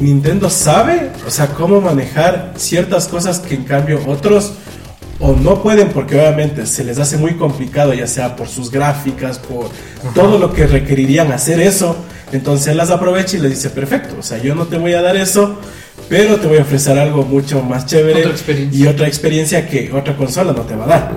Nintendo sabe, o sea, cómo manejar ciertas cosas que en cambio otros o no pueden porque obviamente se les hace muy complicado, ya sea por sus gráficas, por todo lo que requerirían hacer eso. Entonces él las aprovecha y le dice, perfecto, o sea, yo no te voy a dar eso, pero te voy a ofrecer algo mucho más chévere y otra experiencia que otra consola no te va a dar.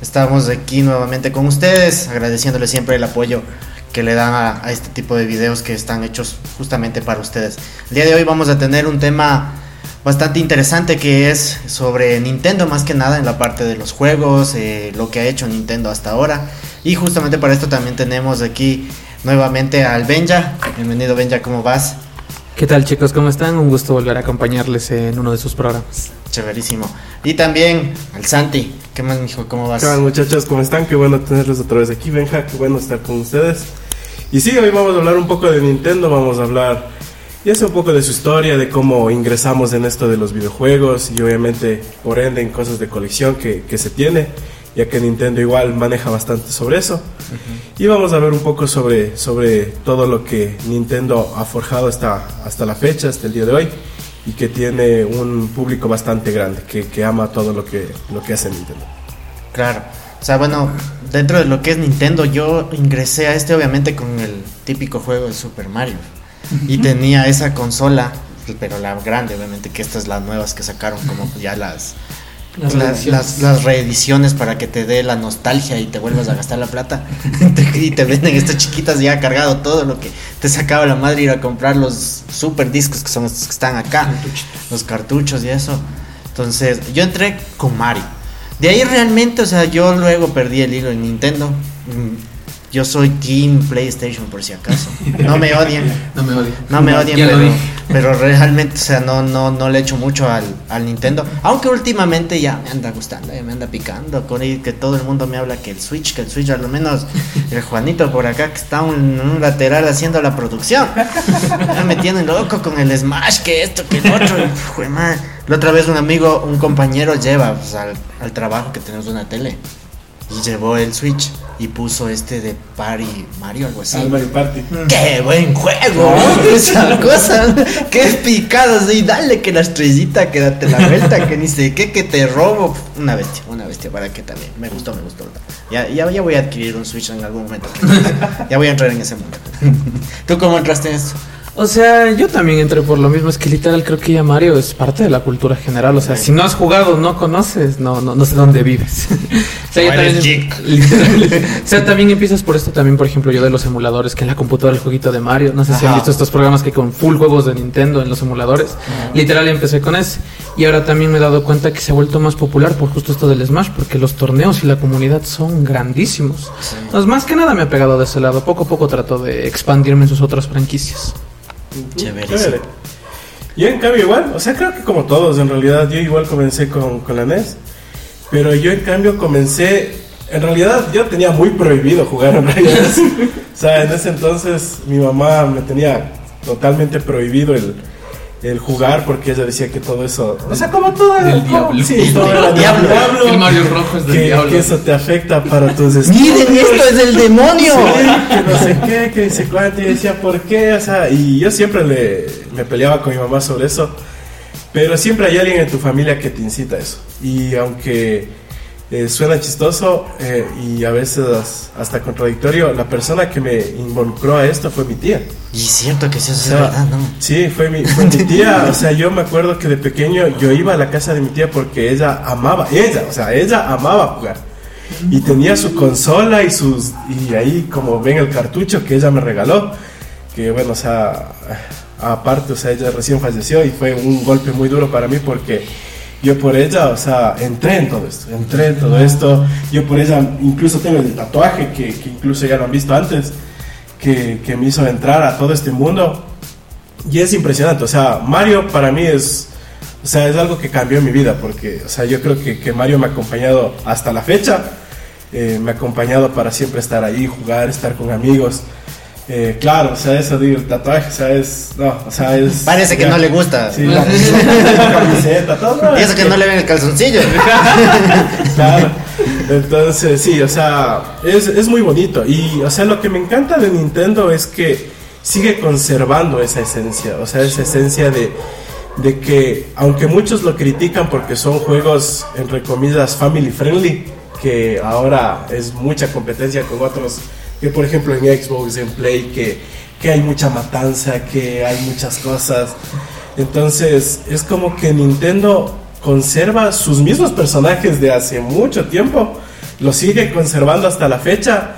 Estamos aquí nuevamente con ustedes, agradeciéndoles siempre el apoyo que le dan a, este tipo de videos que están hechos justamente para ustedes. El día de hoy vamos a tener un tema bastante interesante que es sobre Nintendo más que nada en la parte de los juegos, eh, lo que ha hecho Nintendo hasta ahora. Y justamente para esto también tenemos aquí nuevamente al Benja. Bienvenido Benja, ¿cómo vas? ¿Qué tal chicos? ¿Cómo están? Un gusto volver a acompañarles en uno de sus programas. Chéverísimo. Y también al Santi. ¿Qué más, mijo? ¿Cómo vas? ¿Qué tal, muchachos? ¿Cómo están? Qué bueno tenerlos otra vez aquí, Benja. Qué bueno estar con ustedes. Y sí, hoy vamos a hablar un poco de Nintendo. Vamos a hablar, ya sea un poco de su historia, de cómo ingresamos en esto de los videojuegos y obviamente, por ende, en cosas de colección que, que se tiene ya que Nintendo igual maneja bastante sobre eso. Y vamos a ver un poco sobre, sobre todo lo que Nintendo ha forjado hasta, hasta la fecha, hasta el día de hoy, y que tiene un público bastante grande, que, que ama todo lo que, lo que hace Nintendo. Claro. O sea, bueno, dentro de lo que es Nintendo, yo ingresé a este obviamente con el típico juego de Super Mario. Y tenía esa consola, pero la grande, obviamente, que estas las nuevas que sacaron, como ya las las, las, reediciones para que te dé la nostalgia y te vuelvas a gastar la plata. y te venden estas chiquitas ya cargado todo lo que te sacaba la madre ir a comprar los super discos que son estos que están acá, los cartuchos y eso. Entonces, yo entré con Mario. De ahí realmente, o sea, yo luego perdí el hilo en Nintendo. Yo soy Team PlayStation por si acaso. No me odien. no me odien. No me odien, pero, pero, realmente, o sea, no, no, no le echo mucho al, al, Nintendo. Aunque últimamente ya me anda gustando, ya me anda picando. Con que todo el mundo me habla que el Switch, que el Switch, al menos el Juanito por acá que está en un, lateral haciendo la producción. Ya me tienen loco con el Smash, que esto, que el otro. Y, la otra vez un amigo, un compañero lleva pues, al, al trabajo que tenemos una tele y llevó el Switch y puso este de Party Mario, algo así. Mario Party. ¡Qué buen juego! Esa cosa, qué picado, y dale que la estrellita, que date la vuelta, que ni sé qué, que te robo. Una bestia, una bestia, para que también. Me gustó, me gustó. Ya, ya, ya voy a adquirir un Switch en algún momento. ya voy a entrar en ese mundo. ¿Tú cómo entraste en eso? O sea, yo también entré por lo mismo, es que literal creo que ya Mario es parte de la cultura general, o sea, si no has jugado, no conoces, no no, no sé dónde vives. o, sea, también, o sea, también empiezas por esto también, por ejemplo, yo de los emuladores, que en la computadora el jueguito de Mario, no sé si han visto estos programas que con full juegos de Nintendo en los emuladores, literal empecé con ese, y ahora también me he dado cuenta que se ha vuelto más popular por justo esto del Smash, porque los torneos y la comunidad son grandísimos. Entonces, más que nada me ha pegado de ese lado, poco a poco trato de expandirme en sus otras franquicias. Chévere. Yo en cambio igual, o sea, creo que como todos en realidad, yo igual comencé con, con la NES, pero yo en cambio comencé, en realidad yo tenía muy prohibido jugar en realidad. o sea, en ese entonces mi mamá me tenía totalmente prohibido el, el jugar porque ella decía que todo eso, o sea, como todo era del diablo. Sí, todo era diablo. diablo. El Mario rojo es del que, diablo. que eso te afecta para tus Miren, esto es del demonio. Sí, que no sé qué, que dice cuánto, y decía, ¿por qué? O sea, y yo siempre le, me peleaba con mi mamá sobre eso, pero siempre hay alguien en tu familia que te incita a eso. Y aunque eh, suena chistoso eh, y a veces hasta contradictorio, la persona que me involucró a esto fue mi tía. Y es cierto que eso O es sea, verdad, ¿no? Sí, fue mi, fue mi tía. O sea, yo me acuerdo que de pequeño yo iba a la casa de mi tía porque ella amaba, ella, o sea, ella amaba jugar. Y tenía su consola y sus. Y ahí, como ven, el cartucho que ella me regaló. Que bueno, o sea, aparte, o sea, ella recién falleció y fue un golpe muy duro para mí porque yo por ella, o sea, entré en todo esto, entré en todo esto. Yo por ella incluso tengo el tatuaje que, que incluso ya lo han visto antes, que, que, me hizo entrar a todo este mundo. Y es impresionante, o sea, Mario para mí es, o sea, es algo que cambió mi vida, porque, o sea, yo creo que, que Mario me ha acompañado hasta la fecha, eh, me ha acompañado para siempre estar ahí, jugar, estar con amigos. Eh, claro, o sea, eso digo, el tatuaje, o sea, es. No, o sea, es. Parece que ya, no le gusta. Sí, la, la camiseta, todo. Y eso que no le ven el calzoncillo. claro. Entonces, sí, o sea, es, es muy bonito. Y, o sea, lo que me encanta de Nintendo es que sigue conservando esa esencia. O sea, esa esencia de, de que, aunque muchos lo critican porque son juegos, entre comillas, family friendly, que ahora es mucha competencia con otros que por ejemplo en Xbox, en Play, que, que hay mucha matanza, que hay muchas cosas. Entonces es como que Nintendo conserva sus mismos personajes de hace mucho tiempo, los sigue conservando hasta la fecha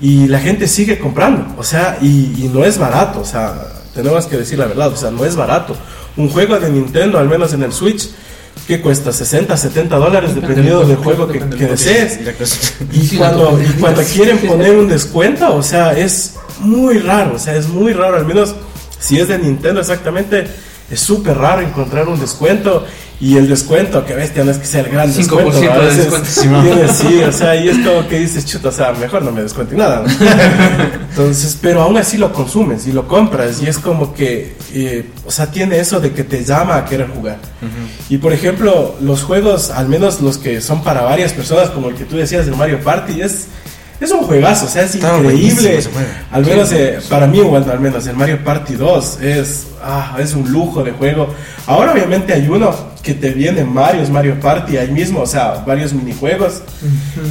y la gente sigue comprando, o sea, y, y no es barato, o sea, tenemos que decir la verdad, o sea, no es barato. Un juego de Nintendo, al menos en el Switch, que cuesta 60, 70 dólares dependiendo del juego que, que desees. Y cuando, y cuando quieren poner un descuento, o sea, es muy raro, o sea, es muy raro, al menos si es de Nintendo exactamente, es súper raro encontrar un descuento y el descuento, que bestia, no es que sea el gran descuento. ¿no? A de veces descuento. tiene- sí, o sea, y es como que dices, chuta, o sea, mejor no me descuenten nada. ¿no? Entonces, pero aún así lo consumes y lo compras y es como que, eh, o sea, tiene eso de que te llama a querer jugar. Y por ejemplo, los juegos, al menos los que son para varias personas, como el que tú decías del Mario Party, es, es un juegazo, o sea, es Está increíble. Al menos eh, para mí, bueno, al menos el Mario Party 2 es, ah, es un lujo de juego. Ahora obviamente hay uno que te viene Mario, Mario Party ahí mismo, o sea, varios minijuegos,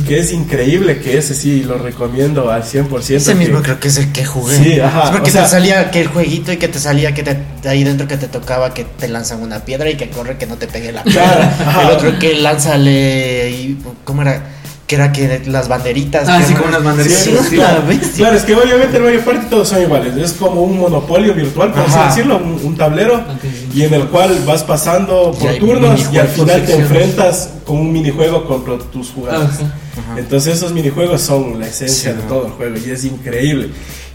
que es increíble, que ese sí lo recomiendo al 100%. Ese que- mismo creo que es el que jugué. Sí, ajá, Es porque o sea- te salía que el jueguito y que te salía que te, ahí dentro que te tocaba que te lanzan una piedra y que corre que no te pegue la piedra. Claro, el otro que lánzale y ¿cómo era? Que era que las banderitas. Ah, sí, como unas banderitas, Sí, sí. Claro, es que obviamente el Mario Party todos son iguales. Es como un monopolio virtual, por así decirlo, un, un tablero, y en el cual vas pasando por turnos y al final te enfrentas con un minijuego contra tus jugadores. Ah, Ajá. Entonces esos minijuegos son la esencia Sí, de ¿no? todo el juego y es increíble.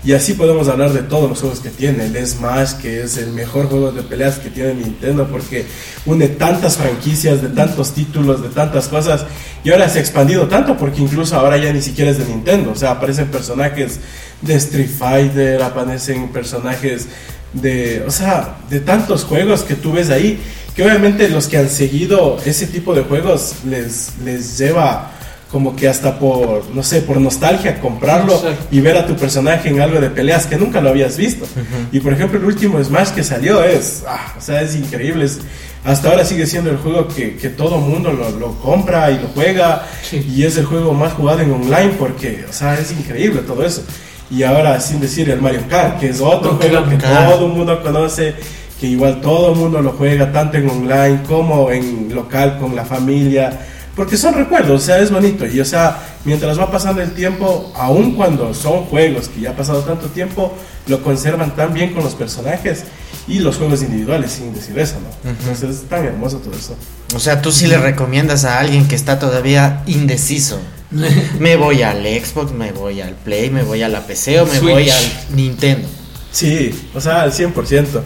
Y así podemos hablar de todos los juegos que tiene. El Smash, que es el mejor juego de peleas que tiene Nintendo porque une tantas franquicias, de tantos títulos, de tantas cosas. Y ahora se ha expandido tanto porque incluso ahora ya ni siquiera es de Nintendo. O sea, aparecen personajes de Street Fighter, aparecen personajes de, o sea, de tantos juegos que tú ves ahí, que obviamente los que han seguido ese tipo de juegos les, les lleva como que hasta por, no sé, por nostalgia comprarlo Exacto. y ver a tu personaje en algo de peleas que nunca lo habías visto. Y por ejemplo, el último Smash que salió es, ah, o sea, es increíble. es- hasta ahora sigue siendo el juego que, que todo mundo lo, lo compra y lo juega. Sí. Y es el juego más jugado en online porque, o sea, es increíble todo eso. Y ahora, sin decir el Mario Kart, que es otro Oh, juego que claro. todo el mundo conoce, que igual todo el mundo lo juega, tanto en online como en local con la familia, porque son recuerdos, o sea, es bonito. Y, o sea, mientras va pasando el tiempo, aun cuando son juegos que ya ha pasado tanto tiempo, lo conservan tan bien con los personajes y los juegos individuales, sin decir eso, ¿no? Entonces es tan hermoso todo eso. O sea, tú sí le recomiendas a alguien que está todavía indeciso. Me voy al Xbox, me voy al Play, me voy a la PC o me Switch. voy al Nintendo. Sí, o sea, al 100%.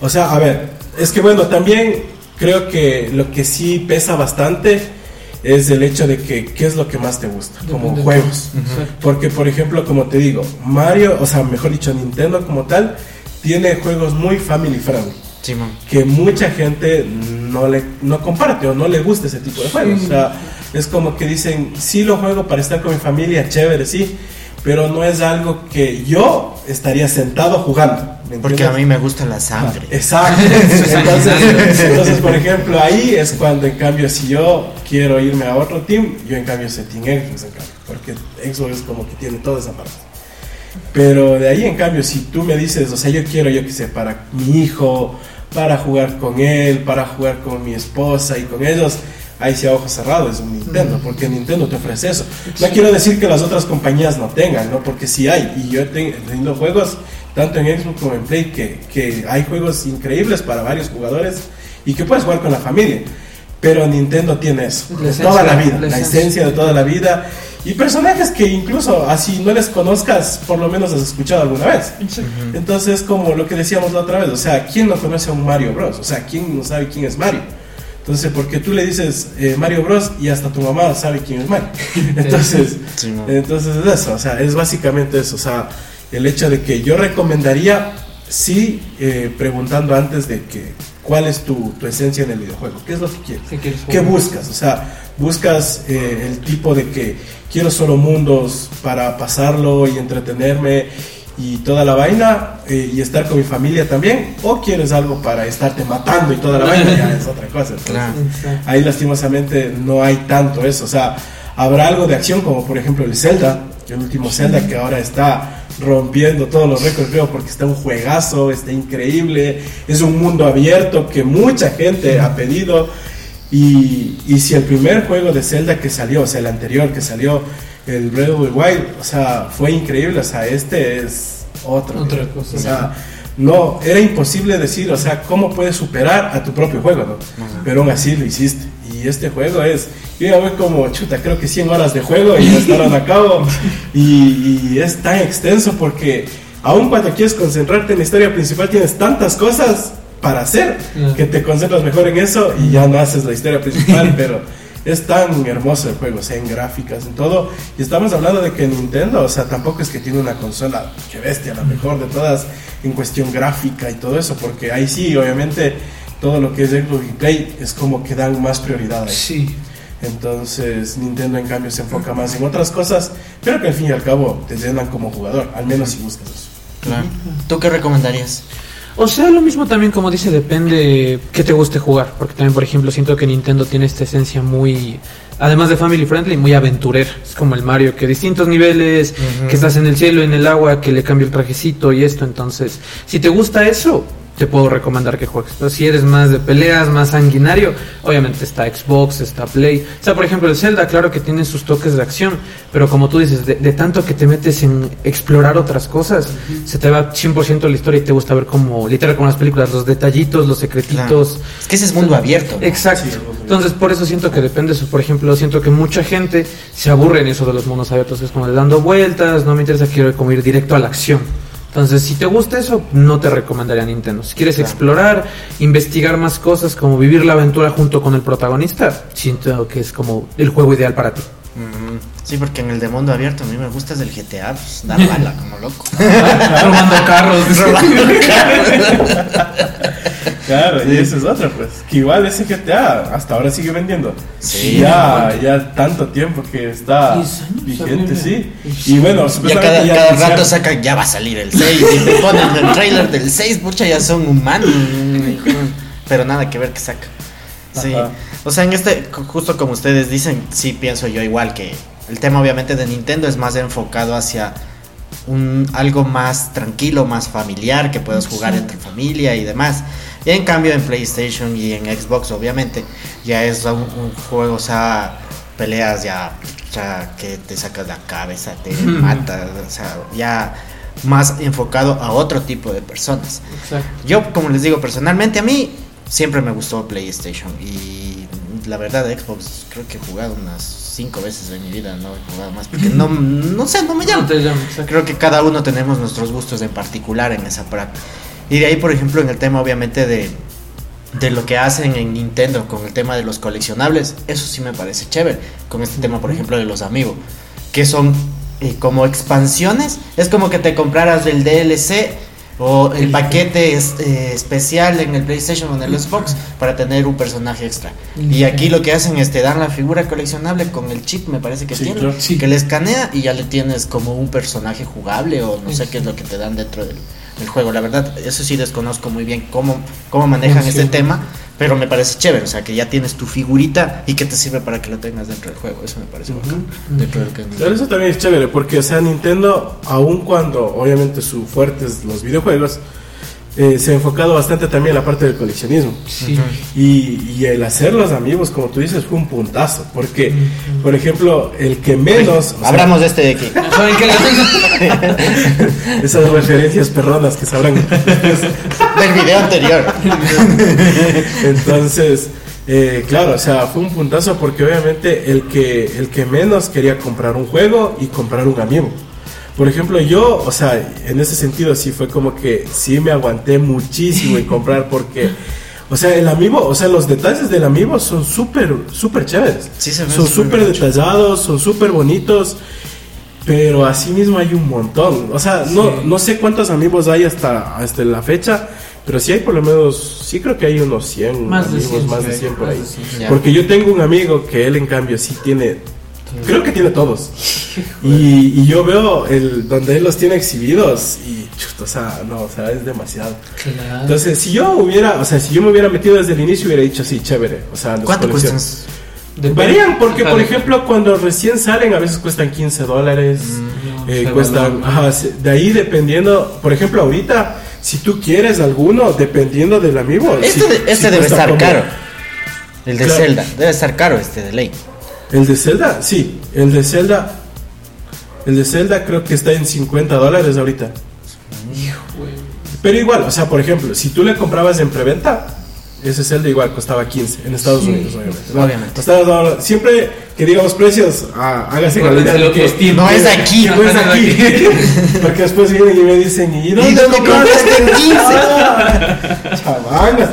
O sea, a ver, es que bueno, también creo que lo que sí pesa bastante es el hecho de que qué es lo que más te gusta, como Depende. juegos. Porque, por ejemplo, como te digo, Mario, o sea, mejor dicho, Nintendo como tal, tiene juegos muy family friendly. Simón. Que mucha gente no le no comparte o no le gusta ese tipo de juegos. O sea, es como que dicen, sí lo juego para estar con mi familia, chévere, sí, pero no es algo que yo estaría sentado jugando. ¿me Porque a mí me gusta la sangre. Exacto. es Entonces, entonces, por ejemplo, ahí es cuando, en cambio, si yo quiero irme a otro team, yo en cambio soy Team Xbox, en cambio, porque Xbox es como que tiene toda esa parte. Pero de ahí, en cambio, si tú me dices, o sea, yo quiero, yo qué sé, para mi hijo, para jugar con él, para jugar con mi esposa y con ellos, ahí sí a ojos cerrados es un Nintendo, porque Nintendo te ofrece eso. No quiero decir que las otras compañías no tengan, ¿no? Porque sí hay, y yo he ten- he tenido juegos, tanto en Xbox como en Play, que, que hay juegos increíbles para varios jugadores y que puedes jugar con la familia. pero Nintendo tiene eso, de toda la vida, la, esencia de toda la vida. Y personajes que incluso así no les conozcas, por lo menos has escuchado alguna vez. Entonces, como lo que decíamos la otra vez, o sea, ¿quién no conoce a un Mario Bros? O sea, ¿quién no sabe quién es Mario? Entonces, porque tú le dices eh, Mario Bros y hasta tu mamá sabe quién es Mario. Entonces, entonces es eso, o sea, es básicamente eso, o sea, el hecho de que yo recomendaría, sí, eh, preguntando antes de que cuál es tu, tu, esencia en el videojuego, qué es lo que quieres, qué, buscas, o sea, buscas eh, el tipo de que quiero solo mundos para pasarlo y entretenerme y toda la vaina eh, y estar con mi familia también o quieres algo para estarte matando y toda la vaina ya es otra cosa ahí lastimosamente no hay tanto eso o sea habrá algo de acción como por ejemplo el Zelda el último Zelda que ahora está rompiendo todos los récords creo porque está un juegazo está increíble es un mundo abierto que mucha gente ha pedido y, y si el primer juego de Zelda que salió o sea el anterior que salió el Breath of the Wild, o sea, fue increíble, o sea, este es otro. Otra cosa. O sea, no, era imposible decir, o sea, cómo puedes superar a tu propio juego, ¿no? Pero aún así lo hiciste. Y este juego es, yo ya voy como, chuta, creo que 100 horas de juego y ya estaron a cabo. Y, es tan extenso porque aun cuando quieres concentrarte en la historia principal tienes tantas cosas para hacer que te concentras mejor en eso y ya no haces la historia principal, pero es tan hermoso el juego, o sea, en gráficas, en todo. Y estamos hablando de que Nintendo, o sea, tampoco es que tiene una consola que bestia, la mejor de todas en cuestión gráfica y todo eso, porque ahí sí, obviamente, todo lo que es Xbox y Play es como que dan más prioridad. Sí. Entonces Nintendo en cambio se enfoca más en otras cosas, pero que al fin y al cabo te llenan como jugador, al menos si buscas eso. Claro. ¿Tú qué recomendarías? O sea, lo mismo también, como dice, depende qué te guste jugar. Porque también, por ejemplo, siento que Nintendo tiene esta esencia muy, además de family friendly, muy aventurera. Es como el Mario, que distintos niveles, que estás en el cielo, en el agua, que le cambia el trajecito y esto. Entonces, si te gusta eso, te puedo recomendar que juegues. Pero si eres más de peleas, más sanguinario, obviamente está Xbox, está Play. O sea, por ejemplo, el Zelda, claro que tiene sus toques de acción, pero como tú dices, de, tanto que te metes en explorar otras cosas, se te va 100% la historia y te gusta ver como, literal, como las películas, los detallitos, los secretitos. Es que ese es mundo abierto. Exacto. Entonces, por eso siento que depende eso. Por ejemplo, siento que mucha gente se aburre en eso de los mundos abiertos. Es como de dando vueltas, no me interesa, quiero como ir directo a la acción. Entonces, si te gusta eso, no te recomendaría Nintendo. Si quieres explorar, investigar más cosas, como vivir la aventura junto con el protagonista, siento que es como el juego ideal para ti. Sí, porque en el de mundo abierto a mí me gusta es el GTA, pues, dar bala como loco. Robando carros. Robando carros. Claro, y esa es otra, pues. Que igual ese GTA hasta ahora sigue vendiendo. Sí. Ya, ya tanto tiempo que está vigente, sí. Y bueno, ya cada, ya cada rato sacan, ya va a salir el 6. y te ponen el trailer del 6, mucha ya son humanos. Pero nada que ver que saca. Sí. O sea, en este, justo como ustedes dicen, sí pienso yo igual que el tema obviamente de Nintendo es más enfocado hacia un algo más tranquilo, más familiar, que puedas jugar entre familia y demás. Y en cambio en PlayStation y en Xbox obviamente ya es un, juego, o sea, peleas ya, ya que te sacas la cabeza, te matas, o sea, ya más enfocado a otro tipo de personas. Yo, como les digo, personalmente a mí siempre me gustó PlayStation y la verdad Xbox creo que he jugado unas cinco veces en mi vida, no he jugado más porque no, no sé, no me llama. creo que cada uno tenemos nuestros gustos en particular en esa parte. Y de ahí, por ejemplo, en el tema obviamente de, de lo que hacen en Nintendo con el tema de los coleccionables, eso sí me parece chévere. Con este tema, por ejemplo, de los amigos, que son eh, como expansiones. Es como que te compraras el DLC o el paquete eh, especial en el PlayStation o en el Xbox para tener un personaje extra. Y aquí lo que hacen es te dan la figura coleccionable con el chip, me parece que tiene, que le escanea y ya le tienes como un personaje jugable o no sé qué es lo que te dan dentro del el juego. La verdad, eso sí desconozco muy bien cómo, cómo manejan este tema, pero me parece chévere. O sea, que ya tienes tu figurita y que te sirve para que lo tengas dentro del juego. Eso me parece Pero eso también es chévere, porque, o sea, Nintendo, aun cuando obviamente su fuerte es los videojuegos, eh, se ha enfocado bastante también en la parte del coleccionismo. Y, el hacer los amigos, como tú dices, fue un puntazo. Porque, por ejemplo, el que menos. Hablamos de este de aquí. Esas referencias perronas que sabrán del video anterior. Entonces, Eh, claro, o sea, fue un puntazo porque obviamente el que, el que menos quería comprar un juego y comprar un amigo. Por ejemplo, yo, o sea, en ese sentido sí fue como que sí me aguanté muchísimo en comprar porque, o sea, el amigo, o sea, los detalles del amigo son súper, súper chéveres. son súper detallados, son súper bonitos, pero así mismo hay un montón. O sea, no, no sé cuántos amigos hay hasta, hasta la fecha, pero sí hay por lo menos, sí creo que hay unos 100 Más de amigos, 100, más de sí, 100 por ahí. de 100. Ya. Porque yo tengo un amigo que él en cambio sí tiene, creo que tiene todos. Y, y yo veo el donde él los tiene exhibidos y chuta, o sea, no, o sea, es demasiado. Claro. Entonces, si yo hubiera, o sea, si yo me hubiera metido desde el inicio hubiera dicho sí, chévere, o sea, los ¿Cuánto cuestan? Varían porque, por ejemplo, cuando recién salen a veces cuestan 15 dólares, Mm, eh, se cuestan, ajá, de ahí dependiendo, por ejemplo, ahorita, si tú quieres alguno, dependiendo del amigo. Este, sí este debe estar como- caro. El de Claro. Zelda. Debe estar caro este de ley. El de Zelda, sí, el de Zelda, el de Zelda creo que está en 50 dólares ahorita. Pero igual, o sea, por ejemplo, si tú le comprabas en preventa, ese Zelda igual costaba 15 en Estados Unidos, obviamente. ¿no? Obviamente. Estados siempre que digamos precios, ah, hágase de los que- tiempos. No es aquí. que no es no aquí. Porque después vienen y me dicen, ¿y ¿Y dónde dónde compraste? en 15? Chavangas.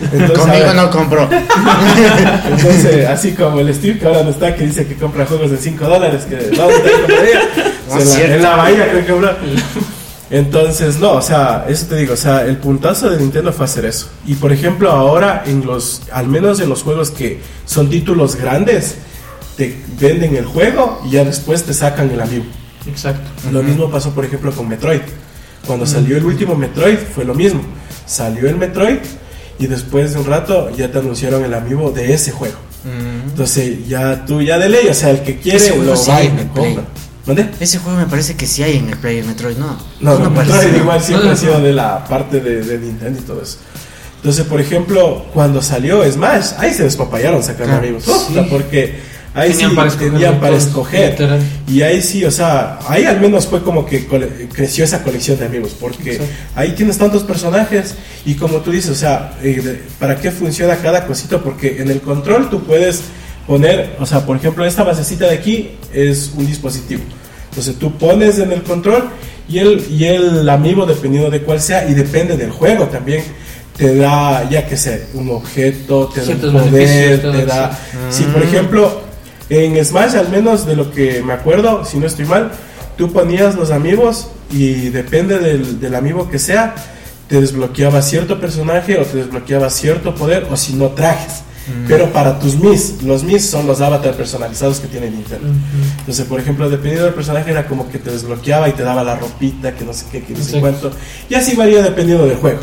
Entonces, Conmigo no compró. entonces, así como el Steve que ahora no está, que dice que compra juegos de 5 dólares, que. No O sea, es en, la, cierto. en la bahía creo que compra. Entonces, no, o sea, eso te digo, o sea, el puntazo de Nintendo fue hacer eso. Y por ejemplo, ahora en los, al menos en los juegos que son títulos grandes, te venden el juego y ya después te sacan el amigo. Exacto. Lo mismo pasó, por ejemplo, con Metroid. Cuando salió el último Metroid fue lo mismo. Salió el Metroid y después de un rato ya te anunciaron el amigo de ese juego. Entonces ya tú ya de ley, o sea, el que quiere lo sí va y lo Play. compra. ¿Dónde? Ese juego me parece que sí hay en el Player Metroid, ¿no? No, no, parece. Metroid igual siempre No, ha no. sido de la parte de, de Nintendo y todo eso. Entonces, por ejemplo, cuando salió Smash, ahí se despapallaron sacando Ah, amigos. sí. Porque ahí Tenían sí para escoger tenían para escoger. literal. Y ahí sí, o sea, ahí al menos fue como que creció esa colección de amigos, porque Exacto. ahí tienes tantos personajes y como tú dices, o sea, eh, ¿para qué funciona cada cosito? Porque en el control tú puedes poner, o sea, por ejemplo, esta basecita de aquí es un dispositivo. Entonces tú pones en el control y el, y el amigo, dependiendo de cuál sea, y depende del juego también, te da, ya que sé, un objeto, te da Ciertos un poder, te da... Si por ejemplo, en Smash, al menos de lo que me acuerdo, si no estoy mal, tú ponías los amigos y depende del, del amigo que sea, te desbloqueaba cierto personaje o te desbloqueaba cierto poder o si no trajes. Pero para tus Mis, los Mis son los avatar personalizados que tiene Nintendo. Entonces, por ejemplo, dependiendo del personaje era como que te desbloqueaba y te daba la ropita, que no sé qué, que no sé cuánto. Y así varía dependiendo del juego.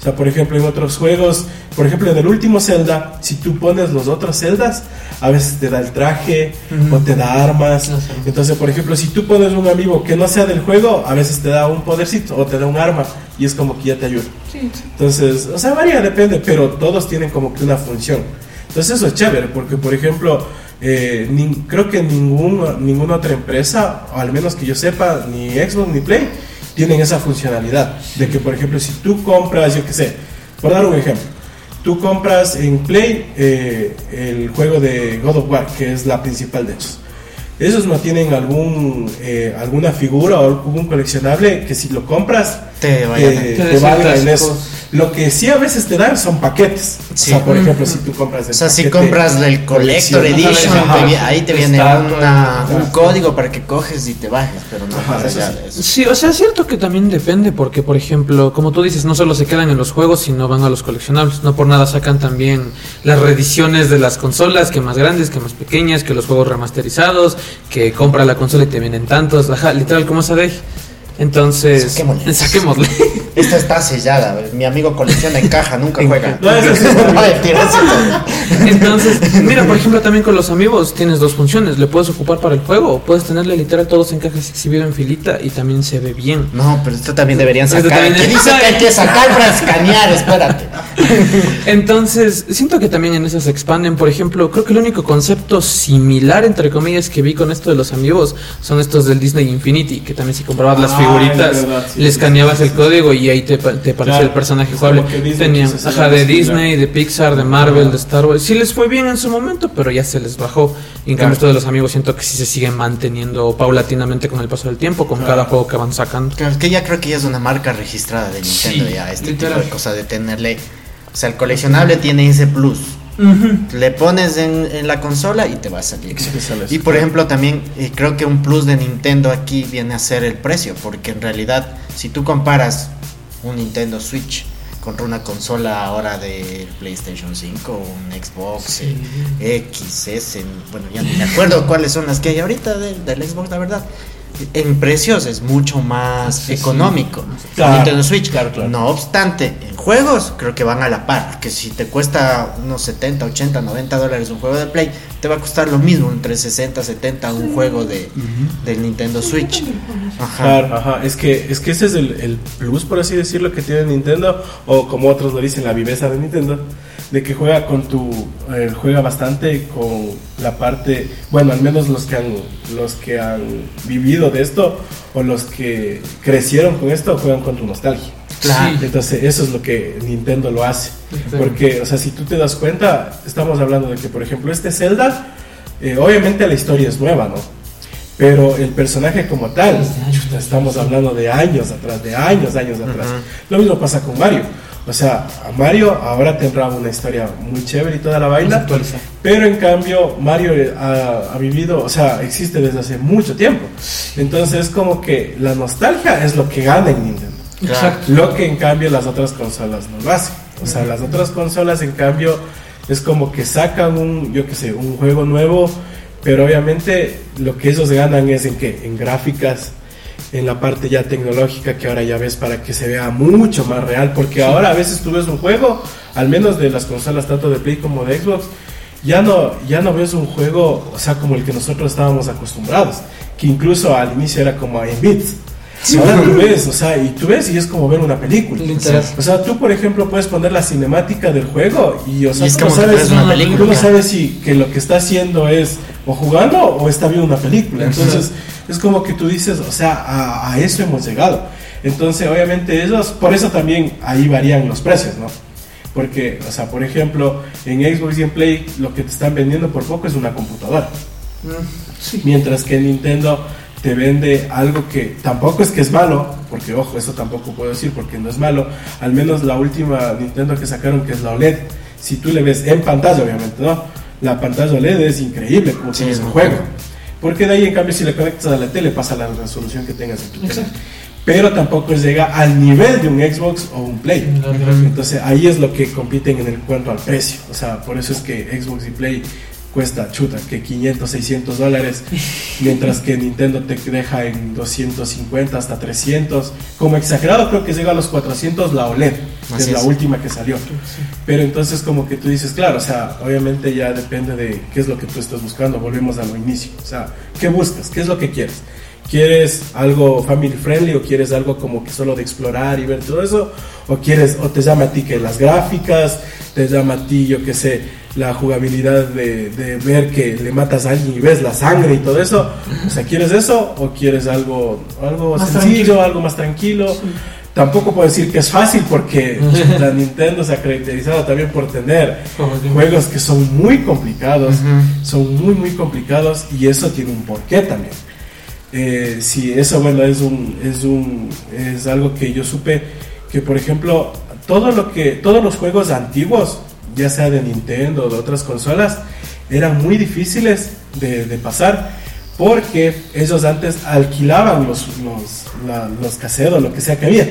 O sea, por ejemplo, en otros juegos, por ejemplo, en el último Zelda, si tú pones los otros Zeldas, a veces te da el traje o te da armas. Sí. Entonces, por ejemplo, si tú pones un amigo que no sea del juego, a veces te da un podercito o te da un arma y es como que ya te ayuda. Entonces, o sea, varía, depende, pero todos tienen como que una función. Entonces eso es chévere, porque por ejemplo, eh, nin- creo que ningún, ninguna otra empresa, o al menos que yo sepa, ni Xbox ni Play, tienen esa funcionalidad. De que, por ejemplo, si tú compras, yo qué sé, por dar un ejemplo, tú compras en Play eh, el juego de God of War, que es la principal de ellos. Esos no tienen algún eh, alguna figura o algún coleccionable que si lo compras Te vaya a- te, en eso. Lo que sí a veces te dan son paquetes. Sí. O sea, por ejemplo, si tú compras el O sea, si compras el Collector Edition, ajá, te vi- ahí te viene una- un código para que coges y te bajes, pero no Ajá, más eso allá sí. de eso. Sí, o sea, es cierto que también depende, porque por ejemplo, como tú dices, no solo se quedan en los juegos, sino van a los coleccionables. No por nada sacan también las reediciones de las consolas, que más grandes, que más pequeñas, que los juegos remasterizados, que compra la consola y te vienen tantos. Ajá, literal, como esa de. Entonces, Saquémosle. saquémosle. Esta está sellada. Mi amigo colecciona en caja, nunca juega. No, sí. Entonces, mira, por ejemplo, también con los amigos tienes dos funciones. Le puedes ocupar para el juego, puedes tenerle literal todos en cajas exhibido en filita y también se ve bien. No, pero esto también deberían sacar. también- ¿Qué dice que hay que sacar para escanear? Espérate. Entonces, siento que también en eso se expanden. Por ejemplo, creo que el único concepto similar, entre comillas, que vi con esto de los amigos son estos del Disney Infinity, que también si comprabas las Ah, figuritas, le escaneabas el código y ahí te, te aparecía el personaje jugable. Tenían ajá, de Disney, de Pixar, de Marvel, de Star Wars. Sí les fue bien en su momento, pero ya se les bajó. Y en cambio, esto de los amigos siento que sí se siguen manteniendo paulatinamente con el paso del tiempo, con cada juego que van sacando. Claro, es que ya creo que ya es una marca registrada de Nintendo, ya este tipo de cosa de tenerle. O sea, el coleccionable tiene ese plus. Le pones en, la consola y te va a salir. Y por ejemplo, también eh, creo que un plus de Nintendo aquí viene a ser el precio, porque en realidad, si tú comparas un Nintendo Switch contra una consola ahora de PlayStation 5, un Xbox X, S, bueno, ya no me acuerdo cuáles son las que hay ahorita del Xbox, la verdad en precios es mucho más económico. Nintendo Switch. No obstante, en juegos creo que van a la par. Que si te cuesta unos 70, 80, 90 dólares un juego de Play, te va a costar lo mismo, entre 60, 70 un juego de, del Nintendo Switch. Ajá. ajá. Es que, es que ese es el, el plus, por así decirlo, que tiene Nintendo, o como otros lo dicen, la viveza de Nintendo de que juega con tu eh, juega bastante con la parte bueno al menos los que han los que han vivido de esto o los que crecieron con esto juegan con tu nostalgia. Claro. entonces eso es lo que Nintendo lo hace. Porque o sea si tú te das cuenta estamos hablando de que por ejemplo este Zelda eh, obviamente la historia es nueva no pero el personaje como tal, estamos hablando de años atrás, de años, años atrás. Lo mismo pasa con Mario. O sea, a Mario ahora tendrá una historia muy chévere y toda la vaina. Pero en cambio, Mario ha, vivido, o sea, existe desde hace mucho tiempo. Entonces, es como que la nostalgia es lo que gana en Nintendo. Exacto. Lo que en cambio las otras consolas no lo hacen. O sea, las otras consolas, en cambio, es como que sacan un, yo qué sé, un juego nuevo. Pero obviamente lo que ellos ganan es en qué? En gráficas, en la parte ya tecnológica que ahora ya ves para que se vea mucho más real, porque ahora a veces tú ves un juego, al menos de las consolas tanto de Play como de Xbox, ya no, ya no ves un juego, o sea, como el que nosotros estábamos acostumbrados, que incluso al inicio era como en bits. Ahora tú ves, o sea, y tú ves y es como ver una película. O sea, tú, por ejemplo, puedes poner la cinemática del juego y, o sea, tú, no sabes, tú no sabes si que lo que está haciendo es o jugando o está viendo una película. Entonces, es como que tú dices, o sea, a, eso hemos llegado. Entonces, obviamente, ellos, por eso también ahí varían los precios, ¿no? Porque, o sea, por ejemplo, en Xbox y en Play lo que te están vendiendo por poco es una computadora. Mm, Mientras que Nintendo te vende algo que tampoco es que es malo, porque ojo, eso tampoco puedo decir porque no es malo. Al menos la última Nintendo que sacaron, que es la OLED, si tú le ves en pantalla, obviamente, ¿no? La pantalla OLED es increíble como sí, es un juego. Porque de ahí, en cambio, si le conectas a la tele, pasa la resolución que tengas en tu tele. Pero tampoco llega al nivel de un Xbox o un Play. Entonces ahí es lo que compiten en el cuanto al precio. O sea, por eso es que Xbox y Play cuesta chuta que 500, 600 dólares, mientras que Nintendo te deja en 250 hasta 300. Como exagerado creo que llega a los 400 la OLED, es la última que salió. Pero entonces como que tú dices, claro, o sea, obviamente ya depende de qué es lo que tú estás buscando, volvemos a lo inicio, o sea, ¿qué buscas? ¿Qué es lo que quieres? ¿Quieres algo family friendly o quieres algo como que solo de explorar y ver todo eso? ¿O quieres, o te llama a ti que las gráficas, te llama a ti, yo qué sé, la jugabilidad de, de, ver que le matas a alguien y ves la sangre y todo eso? O sea, ¿quieres eso o quieres algo, algo sencillo, algo más tranquilo? Tampoco puedo decir que es fácil porque la Nintendo se ha caracterizado también por tener juegos que son muy complicados, son muy, muy complicados y eso tiene un porqué también. Eh, si eso bueno es un es un es algo que yo supe que por ejemplo todo lo que todos los juegos antiguos ya sea de Nintendo o de otras consolas eran muy difíciles de, pasar porque ellos antes alquilaban los los, los caseros lo que sea que había.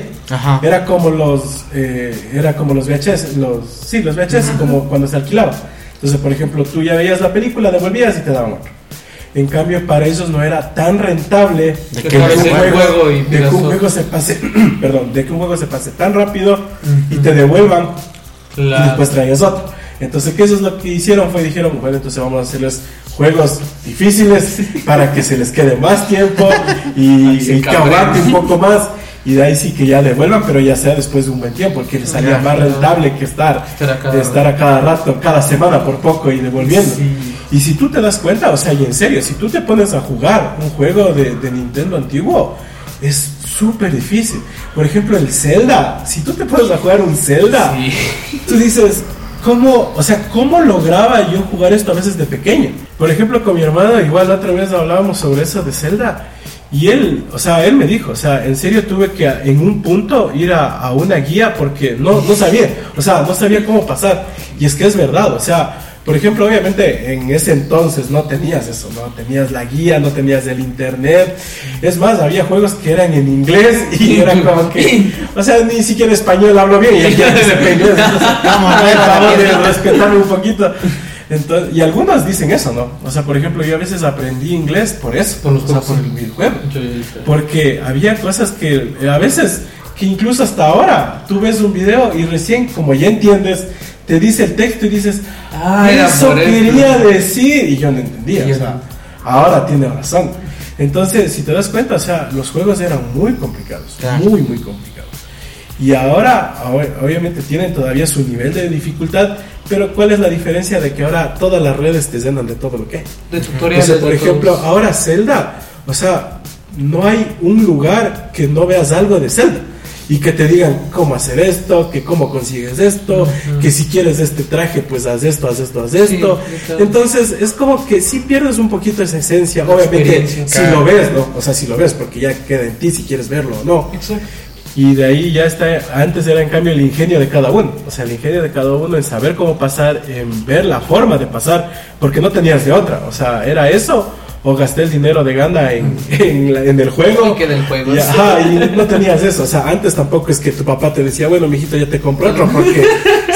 Era como los eh, era como los VHS los sí los VHS como cuando se alquilaba entonces por ejemplo tú ya veías la película devolvías y te daban otro. En cambio, para ellos no era tan rentable de que, un juego, de que un juego se pase, perdón, de que un juego se pase tan rápido y te devuelvan y después traías otro. Entonces, ¿qué eso es lo que hicieron? Fue dijeron, bueno, entonces vamos a hacerles juegos difíciles para que se les quede más tiempo y, y que aguante un poco más y de ahí sí que ya devuelvan, pero ya sea después de un buen tiempo, porque les salía más rentable que estar, estar a cada, rato, cada semana por poco y devolviendo. Y si tú te das cuenta, o sea, y en serio, si tú te pones a jugar un juego de, Nintendo antiguo, es súper difícil. Por ejemplo, el Zelda. Si tú te puedes a jugar un Zelda, tú dices, ¿cómo, o sea, cómo lograba yo jugar esto a veces de pequeño? Por ejemplo, con mi hermano, igual la otra vez hablábamos sobre eso de Zelda. Y él, o sea, él me dijo, o sea, en serio tuve que en un punto ir a, a una guía porque no, no sabía, o sea, no sabía cómo pasar. Y es que es verdad, o sea, por ejemplo, obviamente en ese entonces no tenías eso, no tenías la guía, no tenías el internet. Es más, había juegos que eran en inglés y eran como que, o sea, ni siquiera español hablo bien y ya que se inglés. Vamos, ver, favor de respetarme un poquito. Entonces, y algunos dicen eso, ¿no? O sea, por ejemplo, yo a veces aprendí inglés por eso, por, los o sea, por el videojuego. Porque había cosas que a veces, que incluso hasta ahora, tú ves un video y recién, como ya entiendes, te dice el texto y dices, ah, eso quería decir. Y yo no entendía, o sea, ahora tiene razón. Entonces, si te das cuenta, o sea, los juegos eran muy complicados, muy, muy complicados. Y ahora, obviamente, tienen todavía su nivel de dificultad, pero ¿cuál es la diferencia de que ahora todas las redes te llenan de todo lo que hay? De tutoriales. O sea, por ejemplo, ahora Zelda, o sea, no hay un lugar que no veas algo de Zelda y que te digan cómo hacer esto, que cómo consigues esto, que si quieres este traje, pues haz esto, haz esto, haz esto. Entonces es como que si pierdes un poquito esa esencia, obviamente si lo ves, ¿no? O sea, si lo ves, porque ya queda en ti si quieres verlo o no. Exacto. Y de ahí ya está, antes era en cambio el ingenio de cada uno, o sea, el ingenio de cada uno en saber cómo pasar, en ver la forma de pasar, porque no tenías de otra, o sea, era eso o gasté el dinero de gana en, en, el juego. Y del juego. Y, no tenías eso. O sea, antes tampoco es que tu papá te decía, bueno, mijito, ya te compró otro. Porque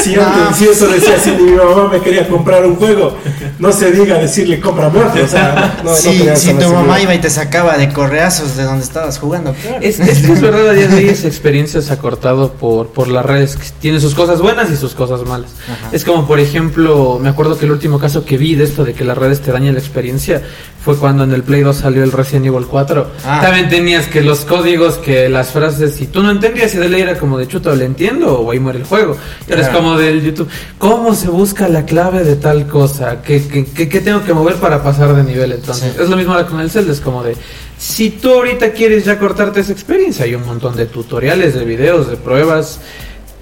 si, si eso decía, si mi mamá me quería comprar un juego, no se diga decirle, cómprame otro. O sea, no, si tu mamá iba y te sacaba de correazos de donde estabas jugando. Es, es, que es verdad, a día de hoy esa experiencia se ha cortado por, por las redes. Que tiene sus cosas buenas y sus cosas malas. Es como, por ejemplo, me acuerdo que el último caso que vi de esto de que las redes te dañan la experiencia fue cuando en el Play 2 salió el Resident Evil 4. Ah. También tenías que los códigos, que las frases, si tú no entendías y de ley era como de chuto, ¿le entiendo? O ahí muere el juego. Ahora es como del YouTube, ¿cómo se busca la clave de tal cosa? ¿Qué, qué, qué, tengo que mover para pasar de nivel? Entonces, es lo mismo ahora con el Zelda, es como de, si tú ahorita quieres ya cortarte esa experiencia, hay un montón de tutoriales, de videos, de pruebas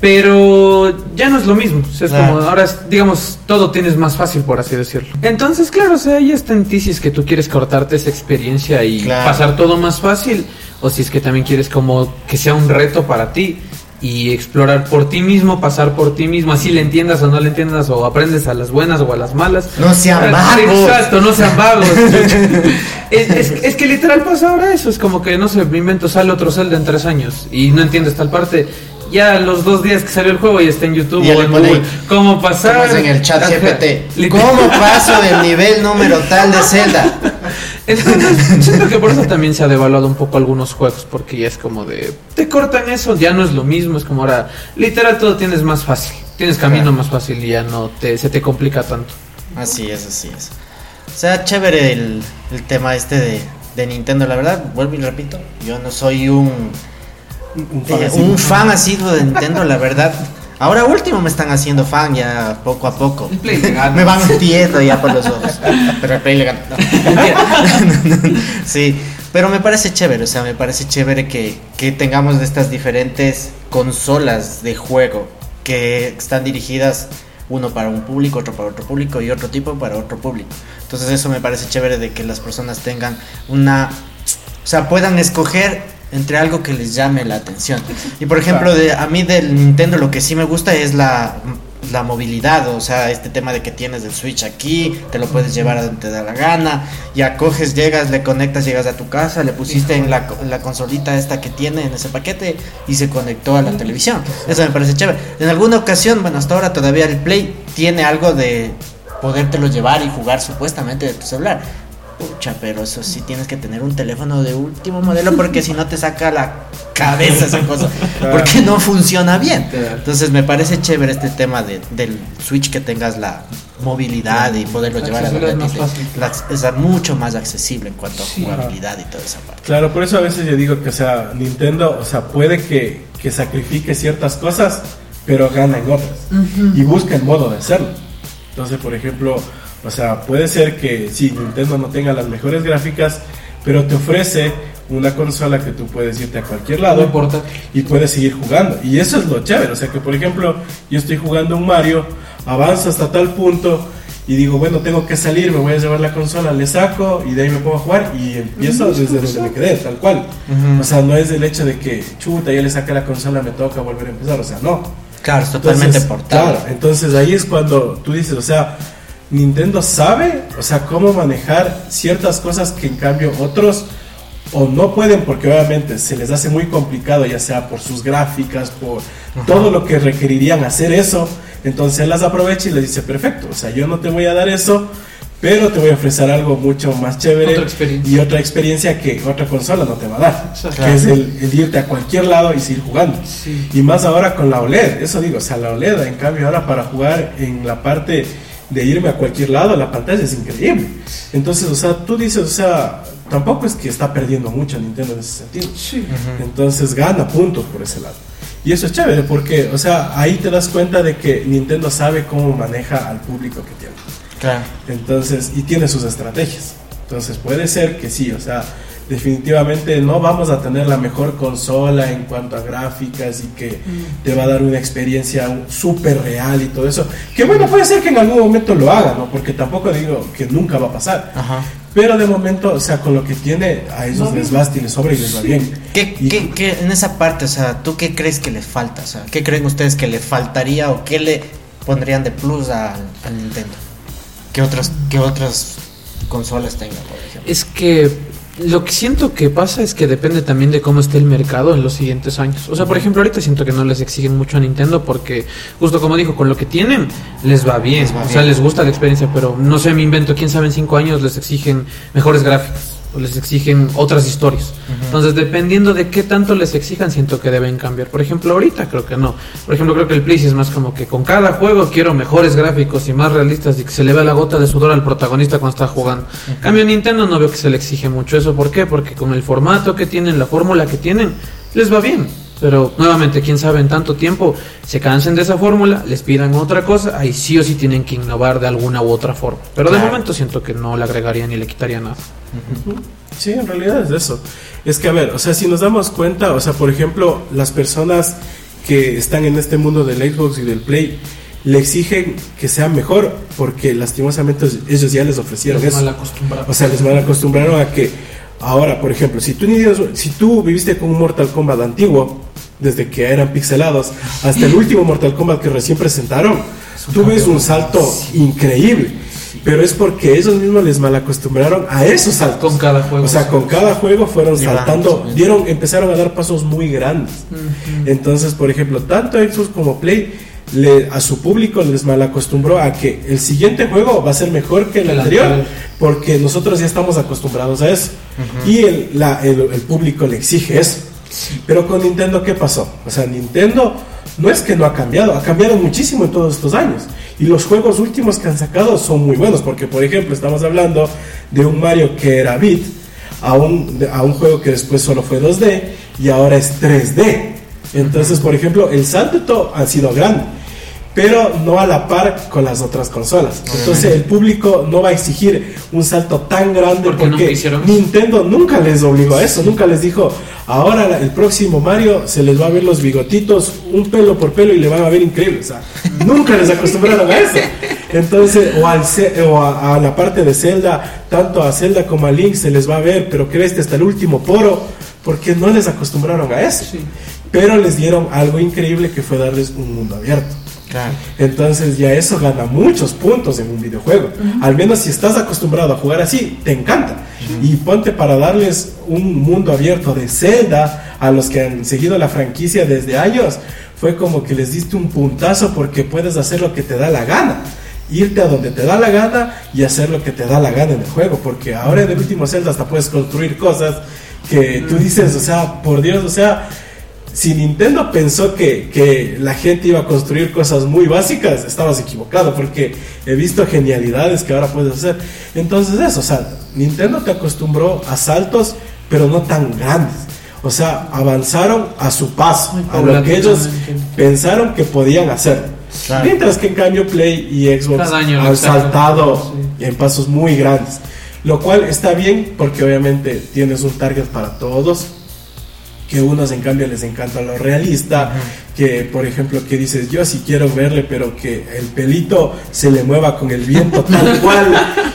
pero ya no es lo mismo. es como ahora, digamos, todo tienes más fácil, por así decirlo. Entonces, claro, o sea, ahí está en ti si es que tú quieres cortarte esa experiencia y pasar todo más fácil, o si es que también quieres como que sea un reto para ti y explorar por ti mismo, pasar por ti mismo, así le entiendas o no le entiendas, o aprendes a las buenas o a las malas. No sean vagos. Exacto, no sean vagos. es, que literal pasa ahora eso, es como que, no sé, me invento, sale otro Zelda en tres años y no entiendes tal parte ya los dos días que salió el juego y está en YouTube o en Google. ¿Cómo pasar? en el chat GPT. ¿Cómo paso del nivel número tal de Zelda? Entonces, siento que por eso también se ha devaluado un poco algunos juegos, porque ya es como de, te cortan eso, ya no es lo mismo, es como ahora, literal todo tienes más fácil, tienes camino más fácil y ya no te, se te complica tanto. Así es, así es. O sea, chévere el, el tema este de, de Nintendo, la verdad, vuelvo y repito, yo no soy un un fan, asiduo de Nintendo, la verdad. Ahora último me están haciendo fan ya poco a poco. me van metiendo ya por los ojos. Pero el Play le sí, pero me parece chévere, o sea, me parece chévere que, que tengamos estas diferentes consolas de juego que están dirigidas uno para un público, otro para otro público y otro tipo para otro público. Entonces eso me parece chévere de que las personas tengan una, o sea, puedan escoger entre algo que les llame la atención. Y por ejemplo, de, a mí del Nintendo lo que sí me gusta es la, la movilidad, o sea, este tema de que tienes el Switch aquí, te lo puedes llevar a donde te da la gana, ya coges, llegas, le conectas, llegas a tu casa, le pusiste en la, la consolita esta que tiene en ese paquete y se conectó a la televisión. Eso me parece chévere. En alguna ocasión, bueno, hasta ahora todavía el Play tiene algo de podértelo llevar y jugar supuestamente de tu celular pero eso sí tienes que tener un teléfono de último modelo porque si no te saca la cabeza esa cosa. Porque no funciona bien. Entonces me parece chévere este tema de, del Switch que tengas la movilidad y poderlo llevar a la, es mucho más accesible en cuanto a jugabilidad y toda esa parte. Claro, por eso a veces yo digo que, o sea, Nintendo, o sea, puede que, que sacrifique ciertas cosas, pero gana en otras. Y busca el modo de hacerlo. Entonces, por ejemplo, o sea, puede ser que sí, Nintendo no tenga las mejores gráficas, pero te ofrece una consola que tú puedes irte a cualquier lado No y puedes seguir jugando. Y eso es lo chévere. O sea que, por ejemplo, yo estoy jugando un Mario, avanzo hasta tal punto y digo, bueno, tengo que salir, me voy a llevar la consola, le saco y de ahí me a jugar y empiezo desde donde me quedé, tal cual. O sea, no es el hecho de que, chuta, ya le saqué la consola, me toca volver a empezar. O sea, no. Claro, es totalmente Entonces, portable. Claro, entonces ahí es cuando tú dices, o sea, Nintendo sabe, o sea, cómo manejar ciertas cosas que en cambio otros o no pueden porque obviamente se les hace muy complicado, ya sea por sus gráficas, por todo lo que requerirían hacer eso. Entonces él las aprovecha y le dice, perfecto, o sea, yo no te voy a dar eso, pero te voy a ofrecer algo mucho más chévere Otra y otra experiencia que otra consola no te va a dar, Exacto. que es el, el irte a cualquier lado y seguir jugando. Sí. Y más ahora con la OLED, eso digo, o sea, la OLED, en cambio, ahora para jugar en la parte de irme a cualquier lado, la pantalla es increíble. Entonces, o sea, tú dices, o sea, tampoco es que está perdiendo mucho Nintendo en ese sentido. Sí. Entonces gana puntos por ese lado. Y eso es chévere porque, o sea, ahí te das cuenta de que Nintendo sabe cómo maneja al público que tiene. Claro. Entonces, y tiene sus estrategias. Entonces, puede ser que sí, o sea, definitivamente no vamos a tener la mejor consola en cuanto a gráficas y que te va a dar una experiencia súper real y todo eso. Que bueno, puede ser que en algún momento lo haga, ¿no? Porque tampoco digo que nunca va a pasar. Ajá. Pero de momento, o sea, con lo que tiene, a ellos les basta y les sobra y les va bien. ¿Qué, Y- qué- qué- en esa parte, o sea, ¿tú qué crees que les falta? O sea, ¿qué creen ustedes que le faltaría o qué le pondrían de plus al, al Nintendo? ¿Qué otras, qué otras consolas tenga, por ejemplo? Es que lo que siento que pasa es que depende también de cómo esté el mercado en los siguientes años. O sea, por ejemplo, ahorita siento que no les exigen mucho a Nintendo porque, justo como dijo, con lo que tienen les va bien. Les va o sea, bien. les gusta la experiencia, pero no sé, me invento, quién sabe, en cinco años les exigen mejores gráficos les exigen otras historias. Entonces, dependiendo de qué tanto les exijan, siento que deben cambiar. Por ejemplo, ahorita creo que no. Por ejemplo, creo que el Play sí es más como que con cada juego quiero mejores gráficos y más realistas y que se le vea la gota de sudor al protagonista cuando está jugando. En Cambio Nintendo no veo que se le exige mucho eso. ¿Por qué? Porque con el formato que tienen, la fórmula que tienen, les va bien. Pero nuevamente, quién sabe, en tanto tiempo se cansen de esa fórmula, les pidan otra cosa, ahí sí o sí tienen que innovar de alguna u otra forma. Pero de momento siento que no le agregaría ni le quitaría nada. Sí, en realidad es eso. Es que, a ver, o sea, si nos damos cuenta, o sea, por ejemplo, las personas que están en este mundo del Xbox y del Play le exigen que sea mejor porque lastimosamente ellos ya les ofrecieron eso. O sea, les mal acostumbraron a que ahora, por ejemplo, si tú, ni- si tú viviste con un Mortal Kombat antiguo, desde que eran pixelados hasta el último Mortal Kombat que recién presentaron, tú ves un salto increíble. Pero es porque ellos mismos les mal acostumbraron a esos saltos. Con cada juego. O sea, con cada juego fueron saltando, dieron, empezaron a dar pasos muy grandes. Entonces, por ejemplo, tanto Xbox como Play le, a su público les mal acostumbró a que el siguiente juego va a ser mejor que el anterior, porque nosotros ya estamos acostumbrados a eso. Y el, la- el- el público le exige eso. Pero con Nintendo, ¿qué pasó? O sea, Nintendo no es que no ha cambiado, ha cambiado muchísimo en todos estos años. Y los juegos últimos que han sacado son muy buenos, porque por ejemplo estamos hablando de un Mario que era bit, a un, a un juego que después solo fue 2D y ahora es 3D. Entonces, por ejemplo, el salto ha sido grande, pero no a la par con las otras consolas. Entonces, el público no va a exigir un salto tan grande Porque. Nintendo nunca les obligó a eso, nunca les dijo, ahora el próximo Mario se les va a ver los bigotitos un pelo por pelo y le van a ver increíble. O sea, nunca les acostumbraron a eso. Entonces, o, al, o a, a la parte de Zelda, tanto a Zelda como a Link se les va a ver, pero que ves hasta el último poro, porque no les acostumbraron a eso. Sí. Pero les dieron algo increíble que fue darles un mundo abierto. Claro. Entonces ya eso gana muchos puntos en un videojuego. Al menos si estás acostumbrado a jugar así, te encanta. Y ponte para darles un mundo abierto de Zelda a los que han seguido la franquicia desde años. Fue como que les diste un puntazo porque puedes hacer lo que te da la gana. Irte a donde te da la gana y hacer lo que te da la gana en el juego. Porque ahora en el último Zelda hasta puedes construir cosas que tú dices, o sea, por Dios, o sea, si Nintendo pensó que, que la gente iba a construir cosas muy básicas, estabas equivocado, porque he visto genialidades que ahora puedes hacer. Entonces eso, o sea, Nintendo te acostumbró a saltos, pero no tan grandes. O sea, avanzaron a su paso, a lo que ellos pensaron que podían hacer. Claro. Mientras que en cambio Play y Xbox han saltado sí. en pasos muy grandes. Lo cual está bien porque obviamente tienes un target para todos, que unos en cambio les encanta lo realista, que por ejemplo que dices, yo sí quiero verle, pero que el pelito se le mueva con el viento tal cual,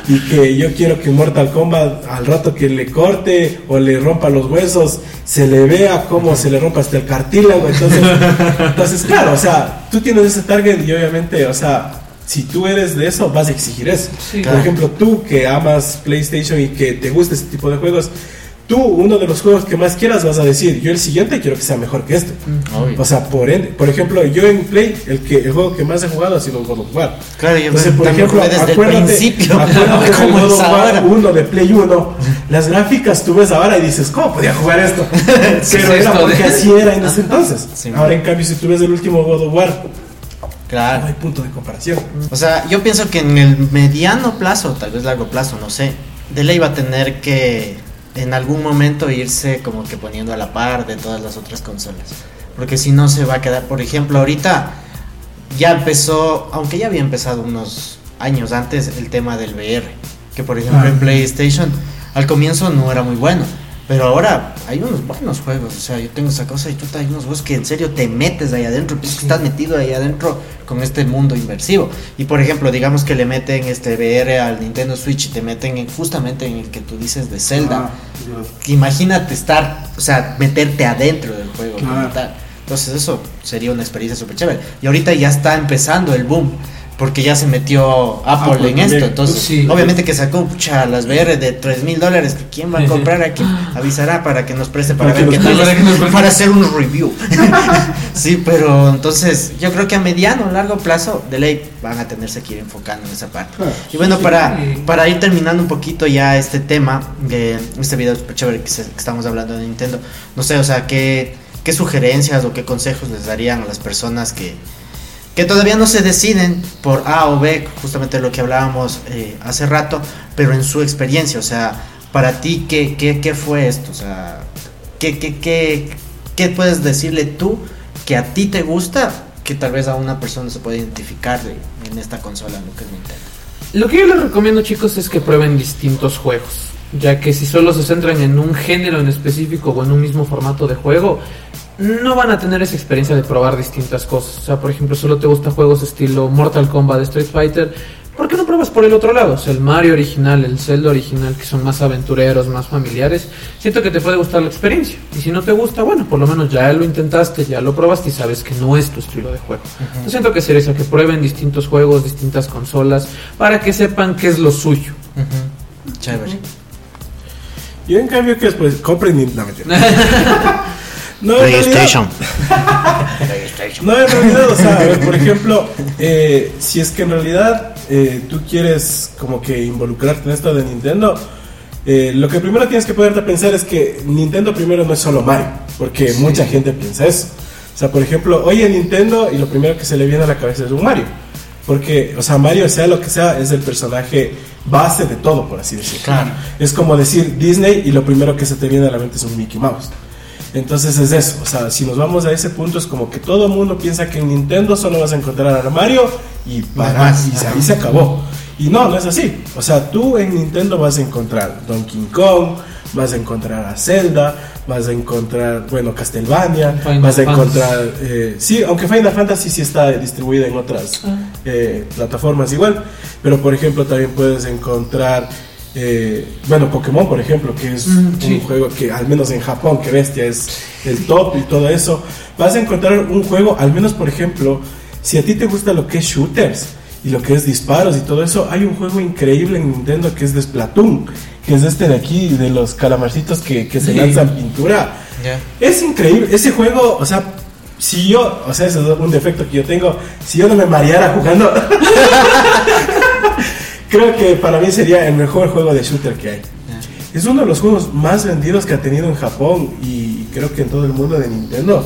y que yo quiero que Mortal Kombat al rato que le corte o le rompa los huesos, se le vea como se le rompa hasta el cartílago, entonces, entonces claro, o sea, tú tienes ese target y obviamente, o sea, si tú eres de eso, vas a exigir eso. Por ejemplo, tú que amas PlayStation y que te gusta este tipo de juegos, tú, uno de los juegos que más quieras, vas a decir, yo el siguiente quiero que sea mejor que este. Mm. O sea, por ende, por ejemplo, yo en Play, el, que, el juego que más he jugado ha sido God of War. Claro, yo Entonces, por ejemplo, desde acuérdate, el principio. Acuérdate de God of War 1 de Play 1, las gráficas tú ves ahora y dices, ¿cómo podía jugar esto? Pero era porque así era en ese entonces. ahora, en cambio, si tú ves el último God of War, Claro. No hay punto de comparación. O sea, yo pienso que en el mediano plazo, tal vez largo plazo, no sé, de ley va a tener que en algún momento irse como que poniendo a la par de todas las otras consolas. Porque si no se va a quedar, por ejemplo, ahorita ya empezó, aunque ya había empezado unos años antes el tema del VR, que por ejemplo en PlayStation al comienzo no era muy bueno. Pero ahora hay unos buenos juegos, o sea, yo tengo esa cosa y tú hay unos juegos que en serio te metes ahí adentro, pues estás metido ahí adentro con este mundo inmersivo. Y por ejemplo, digamos que le meten este VR al Nintendo Switch y te meten justamente en el que tú dices de Zelda. Ah, Imagínate estar, o sea, meterte adentro del juego. Entonces eso sería una experiencia súper chévere. Y ahorita ya está empezando el boom porque ya se metió Apple, en esto. Entonces, obviamente que sacó pucha, las VR de 3 mil dólares. ¿Quién va a comprar aquí? Avisará para que nos preste para, ver qué tal para hacer un review. sí, pero entonces yo creo que a mediano o largo plazo de ley van a tenerse que ir enfocando en esa parte. y bueno, para, para ir terminando un poquito ya este tema, de este video súper chévere que, estamos hablando de Nintendo, no sé, o sea, ¿qué, qué sugerencias o qué consejos les darían a las personas que que todavía no se deciden por A o B, justamente lo que hablábamos eh, hace rato, pero en su experiencia, o sea, para ti, ¿qué, qué, qué fue esto? O sea, ¿qué, qué, qué, qué puedes decirle tú que a ti te gusta que tal vez a una persona se puede identificar en esta consola, lo que es Nintendo? Lo que yo les recomiendo, chicos, es que prueben distintos juegos, ya que si solo se centran en un género en específico o en un mismo formato de juego, no van a tener esa experiencia de probar distintas cosas. O sea, por ejemplo, solo te gustan juegos estilo Mortal Kombat, Street Fighter. ¿Por qué no pruebas por el otro lado? O sea, el Mario original, el Zelda original, que son más aventureros, más familiares. Siento que te puede gustar la experiencia. Y si no te gusta, bueno, por lo menos ya lo intentaste, ya lo probaste y sabes que no es tu estilo de juego. Yo siento que sería eso, que prueben distintos juegos, distintas consolas, para que sepan qué es lo suyo. Chévere. Yo en cambio que después compren Nintendo. No, PlayStation. no, en realidad, o sea, por ejemplo, eh, si es que en realidad eh, tú quieres como que involucrarte en esto de Nintendo, eh, lo que primero tienes que poderte pensar es que Nintendo primero no es solo Mario, porque mucha gente piensa eso. O sea, por ejemplo, oye Nintendo y lo primero que se le viene a la cabeza es un Mario. Porque, o sea, Mario, sea lo que sea, es el personaje base de todo, por así decirlo. Claro. Es como decir Disney y lo primero que se te viene a la mente es un Mickey Mouse. Entonces es eso, o sea, si nos vamos a ese punto es como que todo el mundo piensa que en Nintendo solo vas a encontrar a Mario y para y ahí se acabó. Y no, no es así. O sea, tú en Nintendo vas a encontrar Donkey Kong, vas a encontrar a Zelda, vas a encontrar, bueno, Castlevania, vas a encontrar, eh, sí, aunque Final Fantasy sí está distribuida en otras ah. eh, plataformas igual, pero por ejemplo también puedes encontrar eh, bueno, Pokémon, por ejemplo, que es mm, un juego que, al menos en Japón, que bestia, es el top y todo eso. Vas a encontrar un juego, al menos, por ejemplo, si a ti te gusta lo que es shooters y lo que es disparos y todo eso, hay un juego increíble en Nintendo que es de Splatoon, que es este de aquí, de los calamarcitos que, se lanzan pintura. Es increíble, ese juego, o sea, si yo, o sea, ese es un defecto que yo tengo, si yo no me mareara jugando. creo que para mí sería el mejor juego de shooter que hay. Es uno de los juegos más vendidos que ha tenido en Japón y creo que en todo el mundo de Nintendo.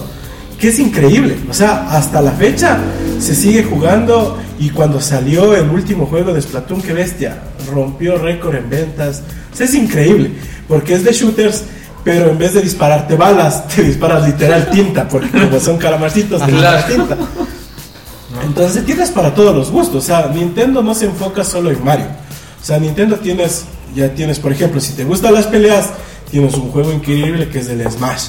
Que es increíble. O sea, hasta la fecha se sigue jugando y cuando salió el último juego de Splatoon, que bestia, rompió récord en ventas. O sea, es increíble. Porque es de shooters, pero en vez de dispararte balas, te disparas literal tinta. Porque como son calamarcitos, te disparas tinta. Entonces tienes para todos los gustos. O sea, Nintendo no se enfoca solo en Mario. O sea, Nintendo tienes ya tienes, por ejemplo, si te gustan las peleas, tienes un juego increíble que es el Smash.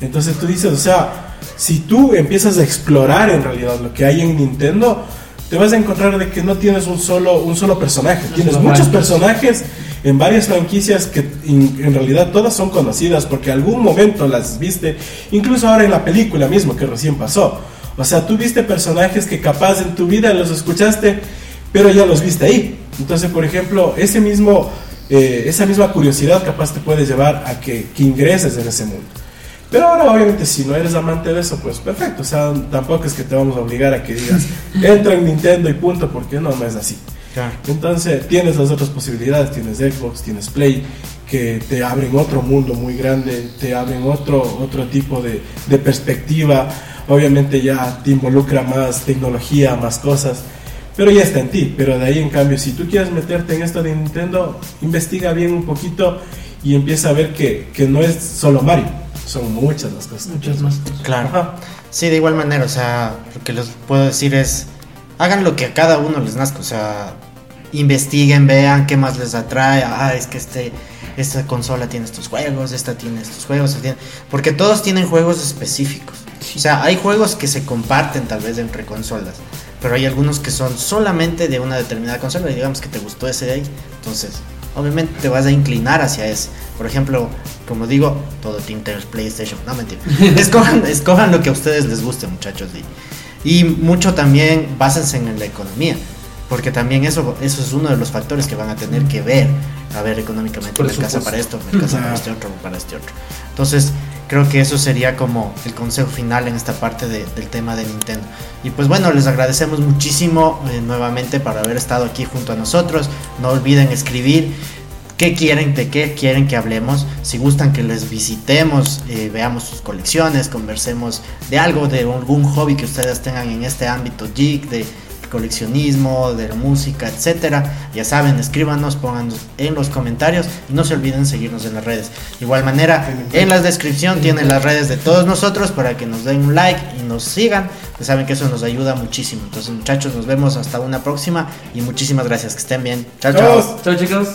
Entonces tú dices, o sea, si tú empiezas a explorar en realidad lo que hay en Nintendo, te vas a encontrar de que no tienes un solo, un solo personaje, tienes muchos personajes en varias franquicias que en realidad todas son conocidas porque algún momento las viste, incluso ahora en la película mismo que recién pasó. O sea, tú viste personajes que capaz en tu vida los escuchaste, pero ya los viste ahí. Entonces, por ejemplo, ese mismo, eh, esa misma curiosidad capaz te puede llevar a que, que ingreses en ese mundo. Pero ahora, obviamente, si no eres amante de eso, pues perfecto. O sea, tampoco es que te vamos a obligar a que digas, entra en Nintendo y punto, porque no, no es así. Entonces, tienes las otras posibilidades, tienes Xbox, tienes Play, que te abren otro mundo muy grande, te abren otro, otro tipo de, de perspectiva. Obviamente ya te involucra más tecnología, más cosas, pero ya está en ti. Pero de ahí, en cambio, si tú quieres meterte en esto de Nintendo, investiga bien un poquito y empieza a ver que, que no es solo Mario, son muchas las cosas. Muchas más. Claro. Sí, de igual manera, o sea, lo que les puedo decir es hagan lo que a cada uno les nazca, o sea, investiguen, vean qué más les atrae, ah, es que este, esta consola tiene estos juegos, esta tiene estos juegos, porque todos tienen juegos específicos. O sea, hay juegos que se comparten tal vez entre consolas, pero hay algunos que son solamente de una determinada consola y digamos que te gustó ese de ahí, entonces obviamente te vas a inclinar hacia ese. Por ejemplo, como digo, todo Team PlayStation, no mentira. escojan, escojan lo que a ustedes les guste, muchachos. Y, y mucho también básense en la economía, porque también eso, eso es uno de los factores que van a tener que ver, a ver económicamente, me casa para esto, me casa para este otro, para este otro. Entonces, creo que eso sería como el consejo final en esta parte del tema de Nintendo. Y pues bueno, les agradecemos muchísimo eh, nuevamente por haber estado aquí junto a nosotros. No olviden escribir qué quieren, de qué quieren que hablemos, si gustan que les visitemos, eh, veamos sus colecciones, conversemos de algo, de algún hobby que ustedes tengan en este ámbito geek, de coleccionismo, de la música, etcétera. Ya saben, escríbanos, pónganos en los comentarios y no se olviden seguirnos en las redes. De igual manera, en la descripción tienen las redes de todos nosotros para que nos den un like y nos sigan. Ya saben que eso nos ayuda muchísimo. Entonces, muchachos, nos vemos hasta una próxima y muchísimas gracias. Que estén bien. Chao, chao. Chao, chicos.